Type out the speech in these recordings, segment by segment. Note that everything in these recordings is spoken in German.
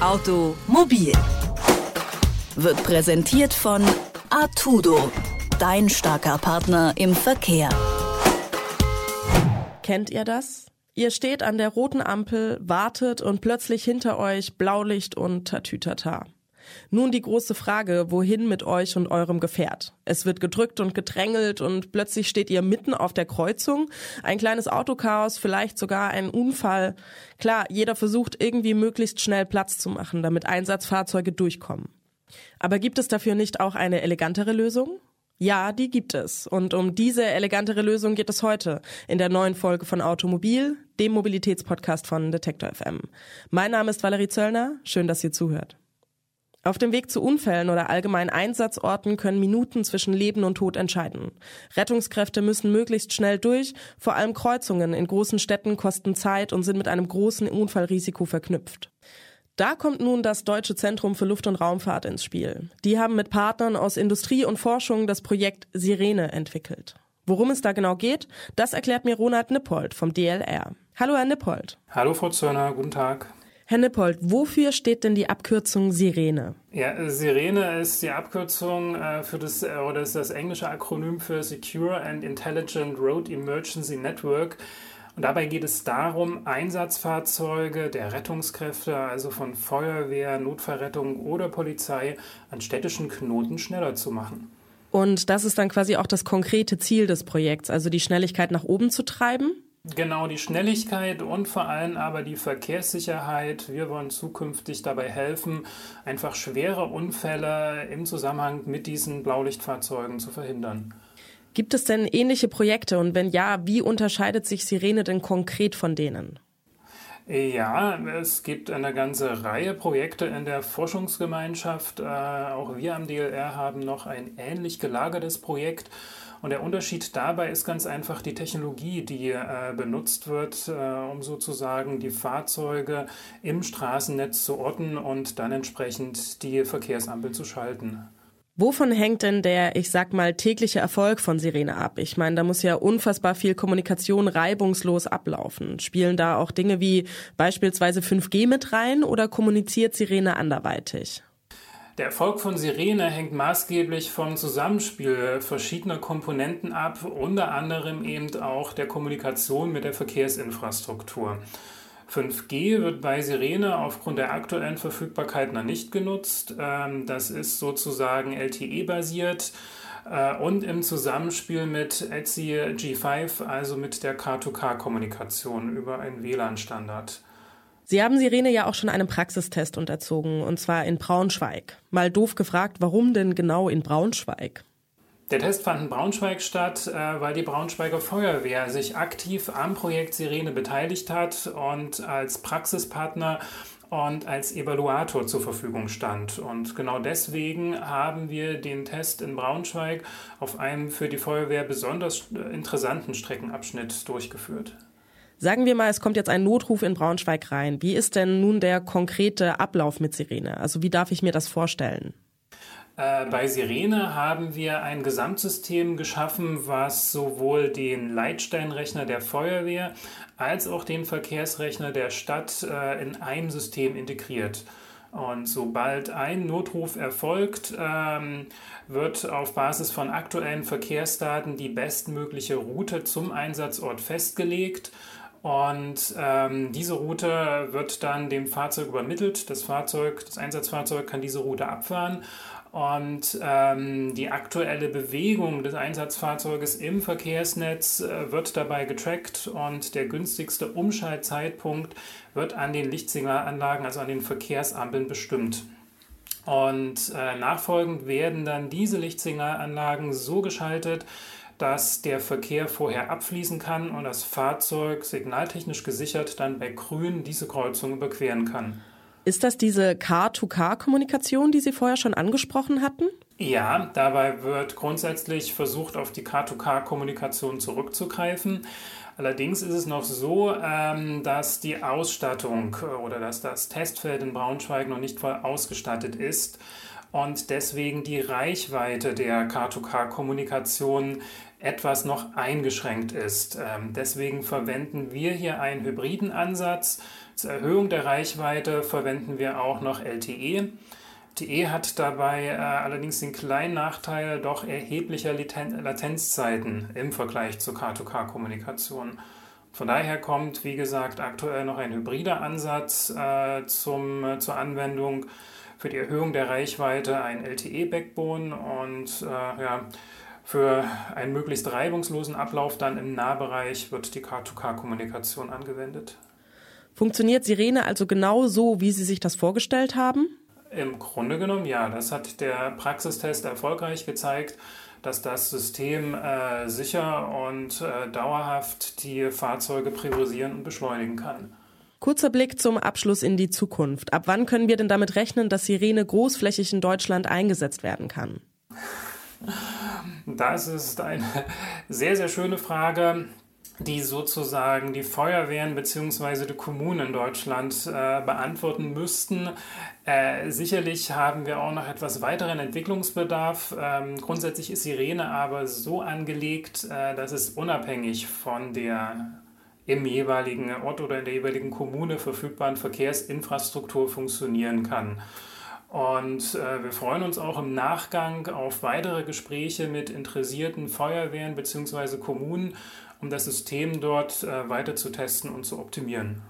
Automobil wird präsentiert von Artudo, dein starker Partner im Verkehr. Kennt ihr das? Ihr steht an der roten Ampel, wartet und plötzlich hinter euch Blaulicht und Tatütata. Nun die große Frage, wohin mit euch und eurem Gefährt? Es wird gedrückt und gedrängelt und plötzlich steht ihr mitten auf der Kreuzung. Ein kleines Autochaos, vielleicht sogar ein Unfall. Klar, jeder versucht irgendwie möglichst schnell Platz zu machen, damit Einsatzfahrzeuge durchkommen. Aber gibt es dafür nicht auch eine elegantere Lösung? Ja, die gibt es. Und um diese elegantere Lösung geht es heute in der neuen Folge von Automobil, dem Mobilitätspodcast von Detektor FM. Mein Name ist Valerie Zöllner. Schön, dass ihr zuhört. Auf dem Weg zu Unfällen oder allgemeinen Einsatzorten können Minuten zwischen Leben und Tod entscheiden. Rettungskräfte müssen möglichst schnell durch, vor allem Kreuzungen in großen Städten kosten Zeit und sind mit einem großen Unfallrisiko verknüpft. Da kommt nun das Deutsche Zentrum für Luft- und Raumfahrt ins Spiel. Die haben mit Partnern aus Industrie und Forschung das Projekt Sirene entwickelt. Worum es da genau geht, das erklärt mir Ronald Nippold vom DLR. Hallo, Herr Nippold. Hallo, Frau Zörner, guten Tag. Herr Nippold, wofür steht denn die Abkürzung Sirene? Ja, Sirene ist die Abkürzung äh, für das, äh, oder ist das englische Akronym für Secure and Intelligent Road Emergency Network. Und dabei geht es darum, Einsatzfahrzeuge der Rettungskräfte, also von Feuerwehr, Notfallrettung oder Polizei, an städtischen Knoten schneller zu machen. Und das ist dann quasi auch das konkrete Ziel des Projekts, also die Schnelligkeit nach oben zu treiben? Genau, die Schnelligkeit und vor allem aber die Verkehrssicherheit. Wir wollen zukünftig dabei helfen, einfach schwere Unfälle im Zusammenhang mit diesen Blaulichtfahrzeugen zu verhindern. Gibt es denn ähnliche Projekte und wenn ja, wie unterscheidet sich Sirene denn konkret von denen? Ja, es gibt eine ganze Reihe Projekte in der Forschungsgemeinschaft. Äh, auch wir am DLR haben noch ein ähnlich gelagertes Projekt. Und der Unterschied dabei ist ganz einfach die Technologie, die äh, benutzt wird, äh, um sozusagen die Fahrzeuge im Straßennetz zu orten und dann entsprechend die Verkehrsampel zu schalten. Wovon hängt denn der, ich sag mal, tägliche Erfolg von Sirene ab? Ich meine, da muss ja unfassbar viel Kommunikation reibungslos ablaufen. Spielen da auch Dinge wie beispielsweise 5G mit rein oder kommuniziert Sirene anderweitig? Der Erfolg von Sirene hängt maßgeblich vom Zusammenspiel verschiedener Komponenten ab, unter anderem eben auch der Kommunikation mit der Verkehrsinfrastruktur. 5G wird bei Sirene aufgrund der aktuellen Verfügbarkeit noch nicht genutzt. Ähm, das ist sozusagen LTE-basiert äh, und im Zusammenspiel mit ETSI G5, also mit der K2K-Kommunikation über einen WLAN-Standard. Sie haben Sirene ja auch schon einem Praxistest unterzogen, und zwar in Braunschweig. Mal doof gefragt, warum denn genau in Braunschweig? Der Test fand in Braunschweig statt, äh, weil die Braunschweiger Feuerwehr sich aktiv am Projekt Sirene beteiligt hat und als Praxispartner und als Evaluator zur Verfügung stand. Und genau deswegen haben wir den Test in Braunschweig auf einem für die Feuerwehr besonders interessanten Streckenabschnitt durchgeführt. Sagen wir mal, es kommt jetzt ein Notruf in Braunschweig rein. Wie ist denn nun der konkrete Ablauf mit Sirene? Also wie darf ich mir das vorstellen? Äh, bei Sirene haben wir ein Gesamtsystem geschaffen, was sowohl den Leitsteinrechner der Feuerwehr als auch den Verkehrsrechner der Stadt äh, in einem System integriert. Und sobald ein Notruf erfolgt, ähm, wird auf Basis von aktuellen Verkehrsdaten die bestmögliche Route zum Einsatzort festgelegt und ähm, diese Route wird dann dem Fahrzeug übermittelt. Das Fahrzeug, das Einsatzfahrzeug kann diese Route abfahren. Und ähm, die aktuelle Bewegung des Einsatzfahrzeuges im Verkehrsnetz äh, wird dabei getrackt und der günstigste Umschaltzeitpunkt wird an den Lichtsignalanlagen, also an den Verkehrsampeln bestimmt. Und äh, nachfolgend werden dann diese Lichtsignalanlagen so geschaltet, dass der Verkehr vorher abfließen kann und das Fahrzeug signaltechnisch gesichert dann bei Grün diese Kreuzung überqueren kann. Ist das diese Car-to-Car-Kommunikation, die Sie vorher schon angesprochen hatten? Ja, dabei wird grundsätzlich versucht, auf die Car-to-Car-Kommunikation zurückzugreifen. Allerdings ist es noch so, ähm, dass die Ausstattung oder dass das Testfeld in Braunschweig noch nicht voll ausgestattet ist. und deswegen die Reichweite der K2K-Kommunikation etwas noch eingeschränkt ist. Ähm, deswegen verwenden wir hier einen hybriden Ansatz. Zur Erhöhung der Reichweite verwenden wir auch noch LTE. LTE hat dabei äh, allerdings den kleinen Nachteil doch erheblicher Latenzzeiten im Vergleich zur K2K-Kommunikation. Von daher kommt, wie gesagt, aktuell noch ein hybrider Ansatz äh, zum, äh, zur Anwendung für die Erhöhung der Reichweite ein LTE-Backbone und äh, ja, für einen möglichst reibungslosen Ablauf dann im Nahbereich wird die K2K-Kommunikation angewendet. Funktioniert Sirene also genau so, wie Sie sich das vorgestellt haben? Im Grunde genommen ja. Das hat der Praxistest erfolgreich gezeigt, dass das System äh, sicher und äh, dauerhaft die Fahrzeuge priorisieren und beschleunigen kann. Kurzer Blick zum Abschluss in die Zukunft. Ab wann können wir denn damit rechnen, dass Sirene großflächig in Deutschland eingesetzt werden kann? Das ist eine sehr, sehr schöne Frage die sozusagen die Feuerwehren bzw. die Kommunen in Deutschland äh, beantworten müssten. Äh, sicherlich haben wir auch noch etwas weiteren Entwicklungsbedarf. Ähm, grundsätzlich ist Sirene aber so angelegt, äh, dass es unabhängig von der im jeweiligen Ort oder in der jeweiligen Kommune verfügbaren Verkehrsinfrastruktur funktionieren kann. Und äh, wir freuen uns auch im Nachgang auf weitere Gespräche mit interessierten Feuerwehren bzw. Kommunen, um das System dort äh, weiter zu testen und zu optimieren.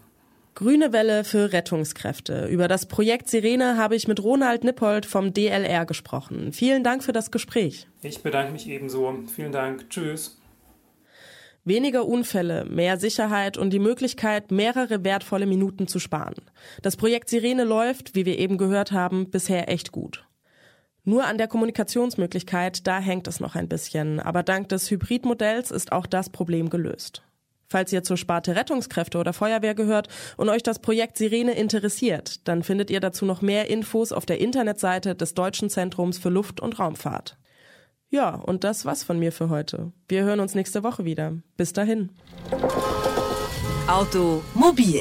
Grüne Welle für Rettungskräfte. Über das Projekt Sirene habe ich mit Ronald Nippold vom DLR gesprochen. Vielen Dank für das Gespräch. Ich bedanke mich ebenso. Vielen Dank. Tschüss. Weniger Unfälle, mehr Sicherheit und die Möglichkeit, mehrere wertvolle Minuten zu sparen. Das Projekt Sirene läuft, wie wir eben gehört haben, bisher echt gut. Nur an der Kommunikationsmöglichkeit, da hängt es noch ein bisschen, aber dank des Hybridmodells ist auch das Problem gelöst. Falls ihr zur Sparte Rettungskräfte oder Feuerwehr gehört und euch das Projekt Sirene interessiert, dann findet ihr dazu noch mehr Infos auf der Internetseite des Deutschen Zentrums für Luft- und Raumfahrt. Ja, und das war's von mir für heute. Wir hören uns nächste Woche wieder. Bis dahin. Automobil